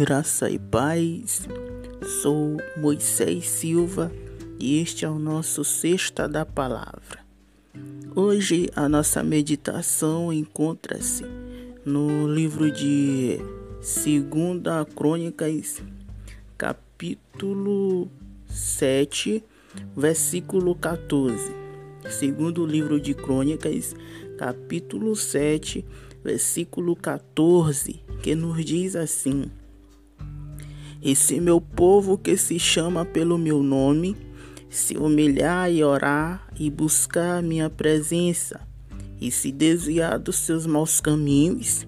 Graça e paz, sou Moisés Silva e este é o nosso Sexta da Palavra. Hoje a nossa meditação encontra-se no livro de Segunda Crônicas, capítulo 7, versículo 14. Segundo livro de Crônicas, capítulo 7, versículo 14, que nos diz assim: esse meu povo que se chama pelo meu nome, se humilhar e orar e buscar a minha presença, e se desviar dos seus maus caminhos,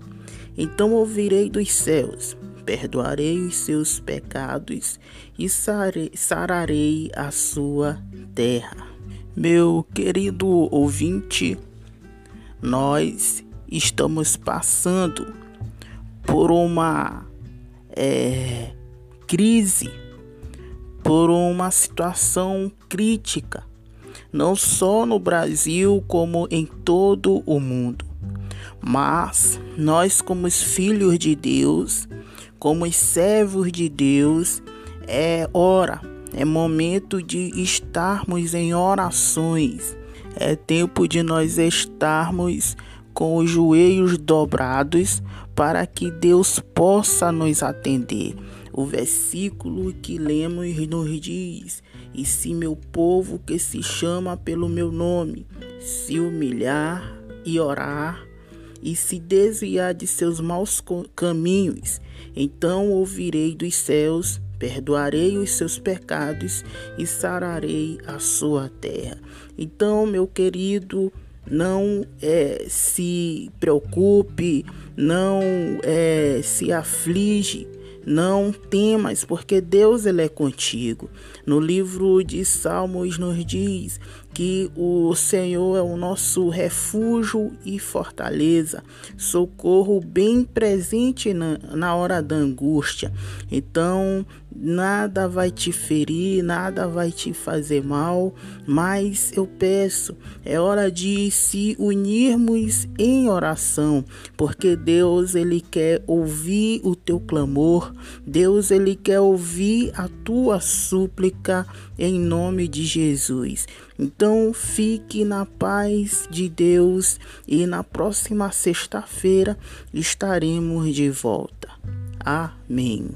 então ouvirei dos céus, perdoarei os seus pecados e sararei a sua terra. Meu querido ouvinte, nós estamos passando por uma é, crise, por uma situação crítica, não só no Brasil, como em todo o mundo. Mas nós, como os filhos de Deus, como os servos de Deus, é hora, é momento de estarmos em orações, é tempo de nós estarmos com os joelhos dobrados para que Deus possa nos atender. O versículo que lemos nos diz: E se meu povo que se chama pelo meu nome se humilhar e orar e se desviar de seus maus caminhos, então ouvirei dos céus, perdoarei os seus pecados e sararei a sua terra. Então, meu querido, não é, se preocupe, não é, se aflige não temas, porque Deus ele é contigo. No livro de Salmos nos diz que o Senhor é o nosso refúgio e fortaleza, socorro bem presente na, na hora da angústia. Então, nada vai te ferir, nada vai te fazer mal, mas eu peço, é hora de se unirmos em oração, porque Deus ele quer ouvir o teu clamor, Deus ele quer ouvir a tua súplica em nome de Jesus. Então fique na paz de Deus e na próxima sexta-feira estaremos de volta. Amém.